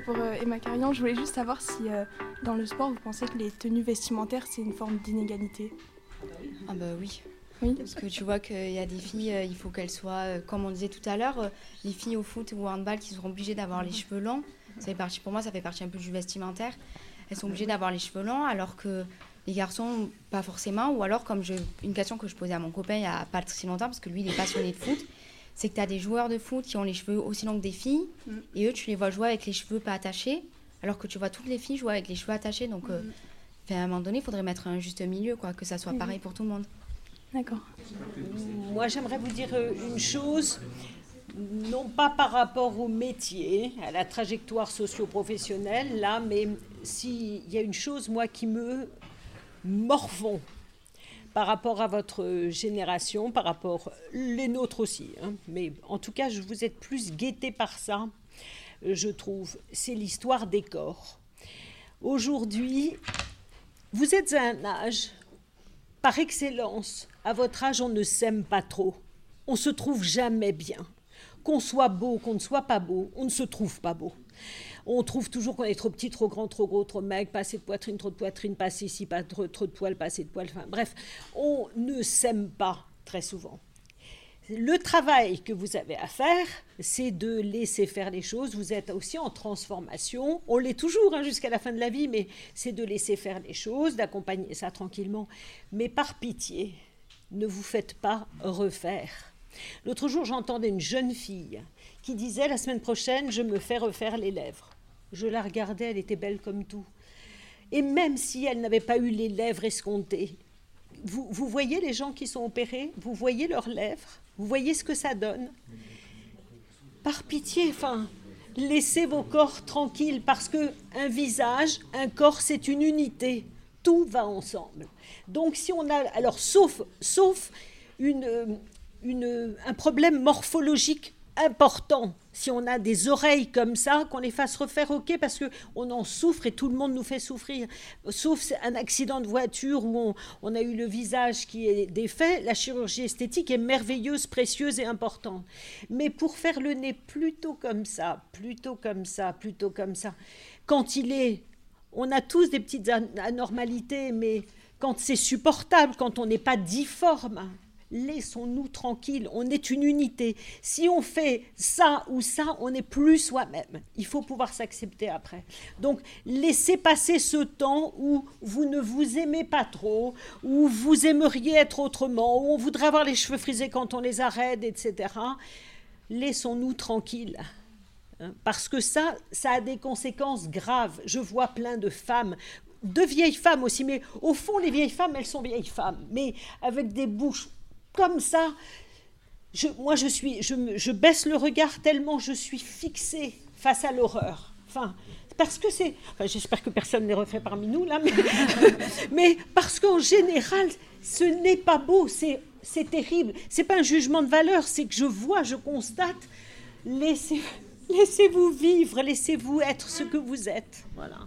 c'est pour euh, Emma Carillon. Je voulais juste savoir si euh, dans le sport, vous pensez que les tenues vestimentaires, c'est une forme d'inégalité? Ah bah oui. Oui. Parce que tu vois qu'il y a des filles, euh, il faut qu'elles soient, comme on disait tout à l'heure, les filles au foot ou au handball qui seront obligées d'avoir les cheveux longs. Ça fait partie, pour moi, ça fait partie un peu du vestimentaire. Elles sont obligées d'avoir les cheveux longs, alors que les garçons, pas forcément. Ou alors, comme je, une question que je posais à mon copain il n'y a pas si longtemps, parce que lui, il est passionné de foot, c'est que tu as des joueurs de foot qui ont les cheveux aussi longs que des filles, et eux, tu les vois jouer avec les cheveux pas attachés, alors que tu vois toutes les filles jouer avec les cheveux attachés. Donc, euh, enfin, à un moment donné, il faudrait mettre un juste milieu, quoi, que ça soit pareil pour tout le monde. D'accord. Moi, j'aimerais vous dire euh, une chose, non pas par rapport au métier, à la trajectoire socio-professionnelle, là, mais s'il y a une chose, moi, qui me morfond par rapport à votre génération, par rapport les nôtres aussi, hein, mais en tout cas, je vous êtes plus guettés par ça, euh, je trouve, c'est l'histoire des corps. Aujourd'hui, vous êtes à un âge, par excellence, à votre âge, on ne s'aime pas trop. On se trouve jamais bien. Qu'on soit beau, qu'on ne soit pas beau, on ne se trouve pas beau. On trouve toujours qu'on est trop petit, trop grand, trop gros, trop maigre, pas assez de poitrine, trop de poitrine, pas assez ici, pas trop, de poils, pas assez de poils. Enfin, bref, on ne s'aime pas très souvent. Le travail que vous avez à faire, c'est de laisser faire les choses. Vous êtes aussi en transformation. On l'est toujours hein, jusqu'à la fin de la vie, mais c'est de laisser faire les choses, d'accompagner ça tranquillement. Mais par pitié, ne vous faites pas refaire. L'autre jour, j'entendais une jeune fille qui disait la semaine prochaine, je me fais refaire les lèvres. Je la regardais, elle était belle comme tout. Et même si elle n'avait pas eu les lèvres escomptées, vous, vous voyez les gens qui sont opérés, vous voyez leurs lèvres, vous voyez ce que ça donne? Par pitié, enfin, laissez vos corps tranquilles parce que un visage, un corps, c'est une unité. Tout va ensemble. Donc si on a, alors sauf, sauf une, euh, un problème morphologique important. Si on a des oreilles comme ça, qu'on les fasse refaire, ok, parce que on en souffre et tout le monde nous fait souffrir. Sauf un accident de voiture où on, on a eu le visage qui est défait, la chirurgie esthétique est merveilleuse, précieuse et importante. Mais pour faire le nez plutôt comme ça, plutôt comme ça, plutôt comme ça, quand il est, on a tous des petites an- anormalités, mais quand c'est supportable, quand on n'est pas difforme, laissons-nous tranquilles, on est une unité. Si on fait ça ou ça, on n'est plus soi-même. Il faut pouvoir s'accepter après. Donc, laissez passer ce temps où vous ne vous aimez pas trop, où vous aimeriez être autrement, où on voudrait avoir les cheveux frisés quand on les arrête, etc. Laissons-nous tranquilles. Hein, Parce que ça, ça a des conséquences graves. Je vois plein de femmes, de vieilles femmes aussi, mais au fond, les vieilles femmes, elles sont vieilles femmes, mais avec des bouches comme ça. Moi, je, suis, je, baisse le regard tellement je suis fixée face à l'horreur. Enfin, parce que c'est. J'espère que personne n'est refait parmi nous, là, mais, parce qu'en général, ce n'est pas beau, c'est c'est terrible. C'est pas un jugement de valeur, c'est que je vois, je constate. Laissez, laissez-vous vivre, laissez-vous être ce que vous êtes. Voilà.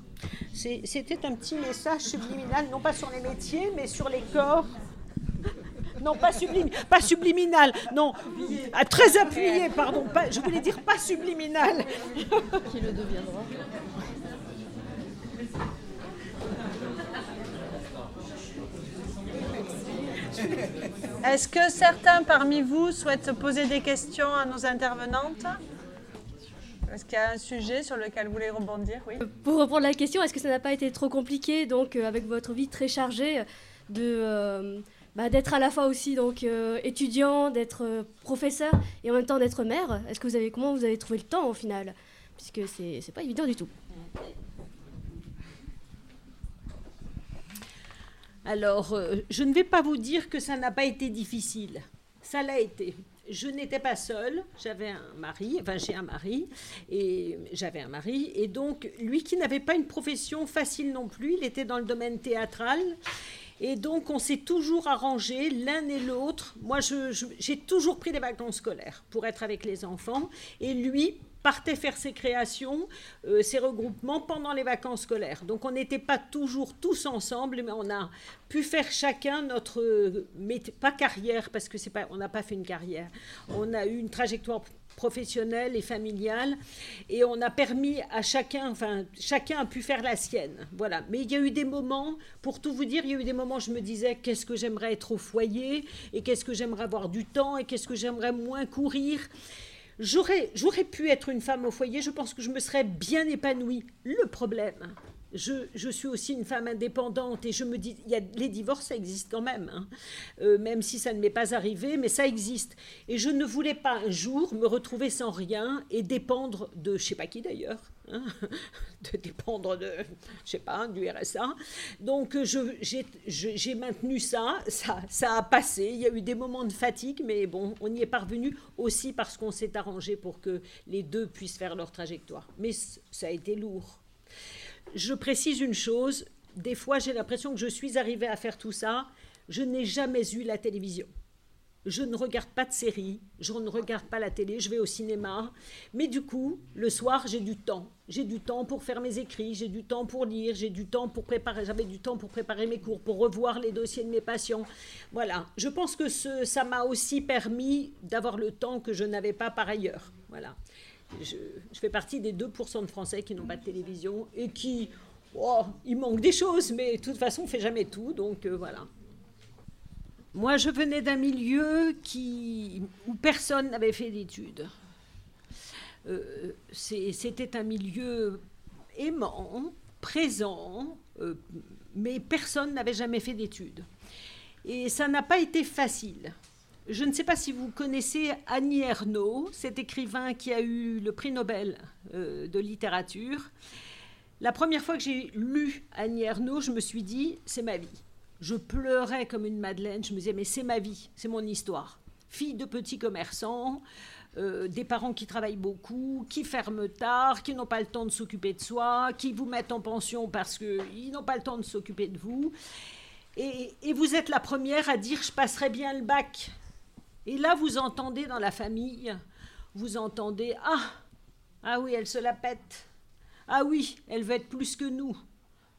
C'était un petit message subliminal, non pas sur les métiers, mais sur les corps. Non, pas, sublim, pas subliminal, non, Ah, très appuyé, pardon, pas- je voulais dire pas subliminal. Qui le deviendra. Est-ce que certains parmi vous souhaitent poser des questions à nos intervenantes? Est-ce qu'il y a un sujet sur lequel vous voulez rebondir? Oui. Pour reprendre la question, est-ce que ça n'a pas été trop compliqué, donc euh, avec votre vie très chargée, de euh, bah, d'être à la fois aussi donc euh, étudiant, d'être euh, professeur et en même temps d'être mère Est-ce que vous avez comment vous avez trouvé le temps au final? Puisque c'est c'est pas évident du tout. Alors, euh, je ne vais pas vous dire que ça n'a pas été difficile. Ça l'a été. Je n'étais pas seule, j'avais un mari, enfin j'ai un mari, et j'avais un mari, et donc lui qui n'avait pas une profession facile non plus, il était dans le domaine théâtral, et donc on s'est toujours arrangé l'un et l'autre. Moi, j'ai toujours pris des vacances scolaires pour être avec les enfants, et lui partait faire ses créations, euh, ses regroupements pendant les vacances scolaires. Donc on n'était pas toujours tous ensemble, mais on a pu faire chacun notre euh, pas carrière parce que c'est pas on n'a pas fait une carrière. On a eu une trajectoire professionnelle et familiale, et on a permis à chacun, enfin, chacun a pu faire la sienne. Voilà. Mais il y a eu des moments, pour tout vous dire, il y a eu des moments où je me disais qu'est-ce que j'aimerais être au foyer, et qu'est-ce que j'aimerais avoir du temps, et qu'est-ce que j'aimerais moins courir. J'aurais, j'aurais pu être une femme au foyer, je pense que je me serais bien épanouie. Le problème, je, suis aussi une femme indépendante et je me dis, y a, les divorces, ça existe quand même, hein. euh, même si ça ne m'est pas arrivé, mais ça existe. Et je ne voulais pas un jour me retrouver sans rien et dépendre de, je sais pas qui d'ailleurs, hein, de dépendre de, je sais pas, du RSA. Donc j'ai maintenu ça, ça a passé. Il y a eu des moments de fatigue, mais bon, on y est parvenu aussi parce qu'on s'est arrangé pour que les deux puissent faire leur trajectoire. Mais ça a été lourd je précise une chose, des fois j'ai l'impression que je suis arrivée à faire tout ça, je n'ai jamais eu la télévision. Je ne regarde pas de séries, je ne regarde pas la télé, je vais au cinéma. Mais du coup, le soir, j'ai du temps. J'ai du temps pour faire mes écrits, j'ai du temps pour lire, j'ai du temps pour préparer, j'avais du temps pour préparer mes cours, pour revoir les dossiers de mes patients. Voilà. Je pense que ça m'a aussi permis d'avoir le temps que je n'avais pas par ailleurs. Voilà je, fais partie des 2% de Français qui n'ont pas de télévision et qui, oh, il manque des choses, mais de toute façon, on ne fait jamais tout, donc euh, voilà. Moi, je venais d'un milieu où personne n'avait fait d'études. Euh, c'était un milieu aimant, présent, euh, mais personne n'avait jamais fait d'études. Et ça n'a pas été facile. Je ne sais pas si vous connaissez Annie Ernaux, cet écrivain qui a eu le prix Nobel euh, de littérature. La première fois que j'ai lu Annie Ernaux, je me suis dit, c'est ma vie. Je pleurais comme une madeleine, je me disais, mais c'est ma vie, c'est mon histoire. Fille de petits commerçants, euh, des parents qui travaillent beaucoup, qui ferment tard, qui n'ont pas le temps de s'occuper de soi, qui vous mettent en pension parce qu'ils n'ont pas le temps de s'occuper de vous. Et, et, vous êtes la première à dire je passerai bien le bac. Et là, vous entendez dans la famille, vous entendez Ah, ah oui, elle se la pète. Ah oui, elle veut être plus que nous.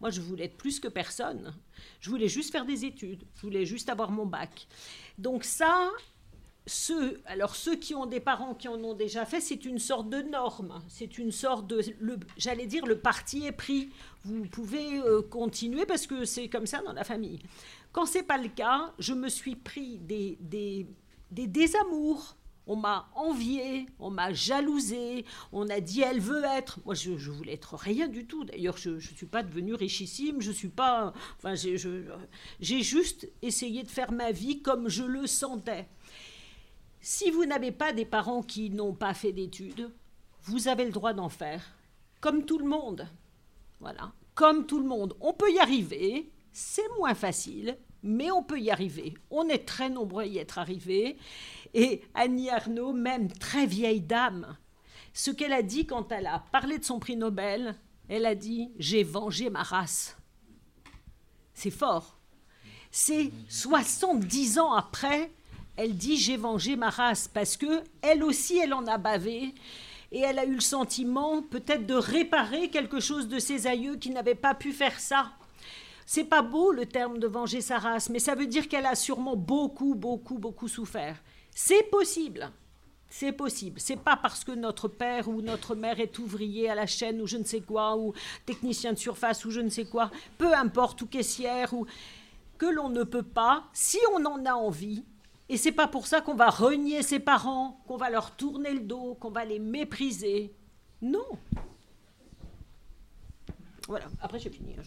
Moi, je voulais être plus que personne. Je voulais juste faire des études. Je voulais juste avoir mon bac. Donc ça, ceux, alors ceux qui ont des parents qui en ont déjà fait, c'est une sorte de norme. C'est une sorte de, j'allais dire, le parti est pris. Vous pouvez euh, continuer parce que c'est comme ça dans la famille. Quand c'est pas le cas, je me suis pris des, des des désamours. On m'a envié, on m'a jalousé, on a dit elle veut être. Moi, je, voulais être rien du tout. D'ailleurs, je ne suis pas devenue richissime, je suis pas. Enfin, j'ai juste essayé de faire ma vie comme je le sentais. Si vous n'avez pas des parents qui n'ont pas fait d'études, vous avez le droit d'en faire, comme tout le monde. Voilà, comme tout le monde. On peut y arriver, c'est moins facile, mais on peut y arriver. On est très nombreux à y être arrivés. Et Annie Arnaud, même très vieille dame, ce qu'elle a dit quand elle a parlé de son prix Nobel, elle a dit J'ai vengé ma race. C'est fort. C'est 70 ans après, elle dit J'ai vengé ma race, parce que elle aussi, elle en a bavé. Et elle a eu le sentiment peut-être de réparer quelque chose de ses aïeux qui n'avaient pas pu faire ça. C'est pas beau le terme de venger sa race, mais ça veut dire qu'elle a sûrement beaucoup, beaucoup, beaucoup souffert. C'est possible. C'est possible. C'est pas parce que notre père ou notre mère est ouvrier à la chaîne ou je ne sais quoi, ou technicien de surface ou je ne sais quoi, peu importe, ou caissière, ou que l'on ne peut pas, si on en a envie, et c'est pas pour ça qu'on va renier ses parents, qu'on va leur tourner le dos, qu'on va les mépriser. Non. Voilà. Après, j'ai fini. Hein,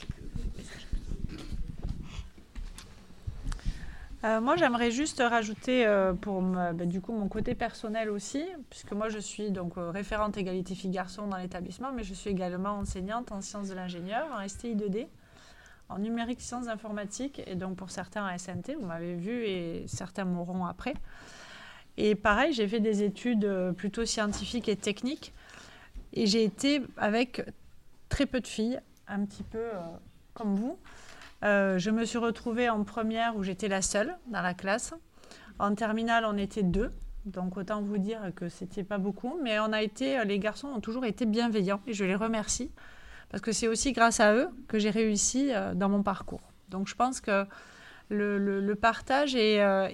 Euh, moi, j'aimerais juste rajouter euh, pour bah, du coup mon côté personnel aussi, puisque moi je suis donc euh, référente égalité filles-garçons dans l'établissement, mais je suis également enseignante en sciences de l'ingénieur, en STI 2D, en numérique sciences informatiques, et donc pour certains en SNT, vous m'avez vu, et certains m'auront après. Et pareil, j'ai fait des études plutôt scientifiques et techniques, et j'ai été avec très peu de filles, un petit peu comme vous. Euh, je me suis retrouvée en première où j'étais la seule dans la classe. En terminale, on était deux. Donc autant vous dire que c'était pas beaucoup, mais on a été, les garçons ont toujours été bienveillants et je les remercie parce que c'est aussi grâce à eux que j'ai réussi euh, dans mon parcours. Donc je pense que le, partage euh,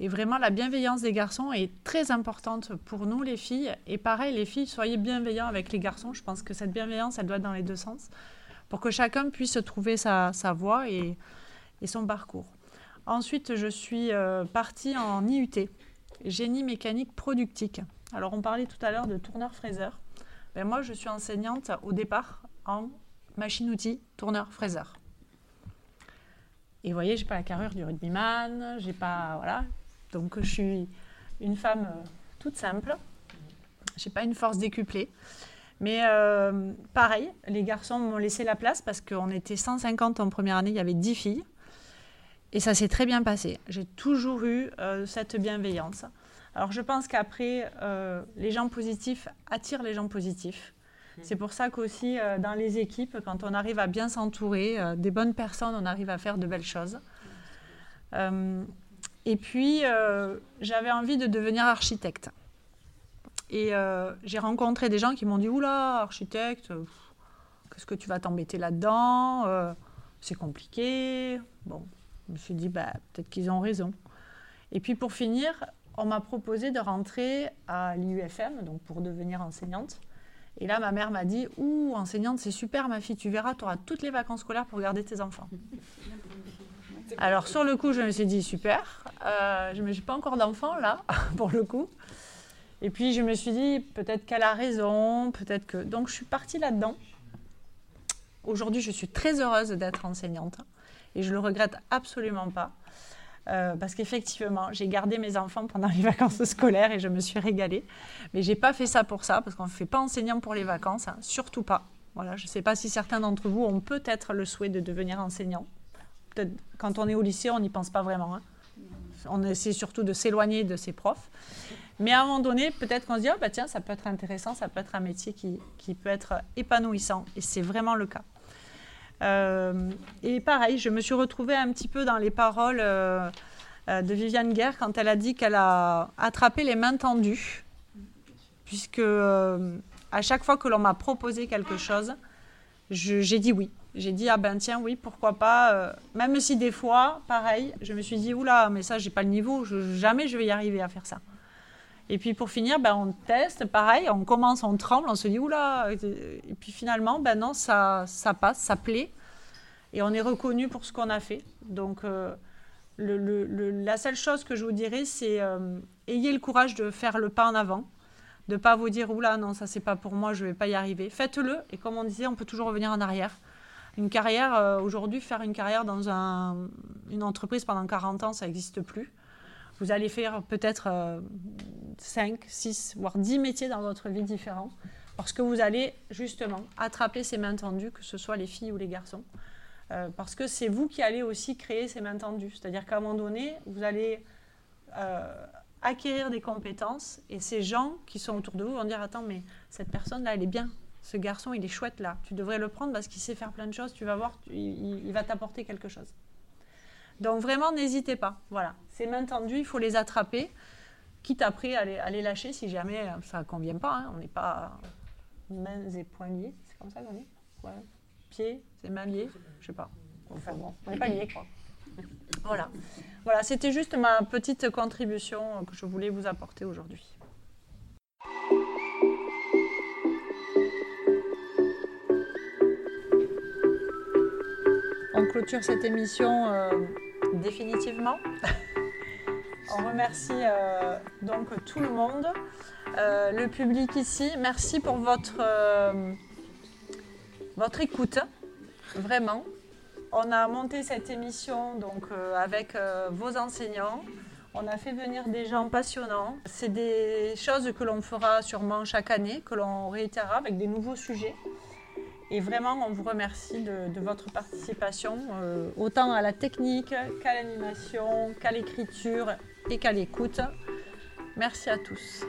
Et vraiment, la bienveillance des garçons est très importante pour nous, les filles. Et pareil, les filles, soyez bienveillants avec les garçons. Je pense que cette bienveillance, elle doit être dans les deux sens, pour que chacun puisse trouver sa, voie et, son parcours. Ensuite, je suis euh, partie en IUT, génie mécanique productique. Alors, on parlait tout à l'heure de tourneur-fraiseur. Ben, moi, je suis enseignante au départ en machine-outil tourneur-fraiseur. Et vous voyez, j'ai pas la carrure du rugbyman, j'ai pas voilà, donc je suis une femme euh, toute simple. J'ai pas une force décuplée. Mais euh, pareil, les garçons m'ont laissé la place parce qu'on était 150 en première année, il y avait 10 filles. Et ça s'est très bien passé. J'ai toujours eu euh, cette bienveillance. Alors je pense qu'après, les gens positifs attirent les gens positifs. C'est pour ça qu'aussi dans les équipes, quand on arrive à bien s'entourer des bonnes personnes, on arrive à faire de belles choses. Et puis, euh, j'avais envie de devenir architecte. Et euh, j'ai rencontré des gens qui m'ont dit Oula, architecte, qu'est-ce que tu vas t'embêter là-dedans euh, C'est compliqué. Bon, je me suis dit bah, Peut-être qu'ils ont raison. Et puis, pour finir, on m'a proposé de rentrer à l'IUFM, donc pour devenir enseignante. Et là, ma mère m'a dit Ouh, enseignante, c'est super, ma fille, tu verras, tu auras toutes les vacances scolaires pour garder tes enfants. Alors, sur le coup, je me suis dit super. Euh, je n'ai pas encore d'enfant là, pour le coup. Et puis, je me suis dit peut-être qu'elle a raison, peut-être que. Donc, je suis partie là-dedans. Aujourd'hui, je suis très heureuse d'être enseignante et je le regrette absolument pas. Euh, parce qu'effectivement, j'ai gardé mes enfants pendant les vacances scolaires et je me suis régalée. Mais j'ai pas fait ça pour ça, parce qu'on ne fait pas enseignant pour les vacances, hein, surtout pas. Voilà, je ne sais pas si certains d'entre vous ont peut-être le souhait de devenir enseignant peut-être quand on est au lycée, on n'y pense pas vraiment. Hein. On essaie surtout de s'éloigner de ses profs. Mais à un moment donné, peut-être qu'on se dit, oh, bah, tiens, ça peut être intéressant, ça peut être un métier qui, peut être épanouissant. Et c'est vraiment le cas. Euh, et pareil, je me suis retrouvée un petit peu dans les paroles euh, euh, de Viviane Guerre quand elle a dit qu'elle a attrapé les mains tendues. Puisque à chaque fois que l'on m'a proposé quelque chose, j'ai dit oui j'ai dit ah ben tiens oui pourquoi pas même si des fois pareil je me suis dit oula mais ça j'ai pas le niveau jamais je vais y arriver à faire ça et puis pour finir ben on teste pareil on commence on tremble on se dit oula et puis finalement ben non ça ça passe ça plaît. Et on est reconnu pour ce qu'on a fait. Donc euh, la seule chose que je vous dirais c'est euh, ayez le courage de faire le pas en avant de pas vous dire oula non ça c'est pas pour moi je vais pas y arriver. Faites-le et comme on disait on peut toujours revenir en arrière. Une carrière, euh, aujourd'hui, faire une carrière dans une entreprise pendant 40 ans, ça n'existe plus. Vous allez faire peut-être 5, euh, 6, voire 10 métiers dans votre vie différents, parce que vous allez justement attraper ces mains tendues, que ce soit les filles ou les garçons. Euh, parce que c'est vous qui allez aussi créer ces mains tendues. C'est-à-dire qu'à un moment donné, vous allez acquérir des compétences et ces gens qui sont autour de vous vont dire Attends, mais cette personne-là, elle est bien ce garçon, il est chouette là. Tu devrais le prendre parce qu'il sait faire plein de choses. Tu vas voir, il, va t'apporter quelque chose. Donc vraiment, n'hésitez pas. Voilà, ces mains tendues, il faut les attraper, quitte après à les, lâcher si jamais ça ne convient pas. Hein. On n'est pas mains et poings liés, c'est comme ça qu'on dit Pieds, c'est mains liées, je sais pas. Enfin bon, on n'est pas liés quoi. Voilà, voilà c'était juste ma petite contribution que je voulais vous apporter aujourd'hui. clôture cette émission euh, définitivement. On remercie euh, donc tout le monde, euh, le public ici. Merci pour votre, votre écoute, vraiment. On a monté cette émission donc avec vos enseignants. On a fait venir des gens passionnants. C'est des choses que l'on fera sûrement chaque année, que l'on réitérera avec des nouveaux sujets. Et vraiment, on vous remercie de, votre participation, euh, autant à la technique qu'à l'animation, qu'à l'écriture et qu'à l'écoute. Merci à tous.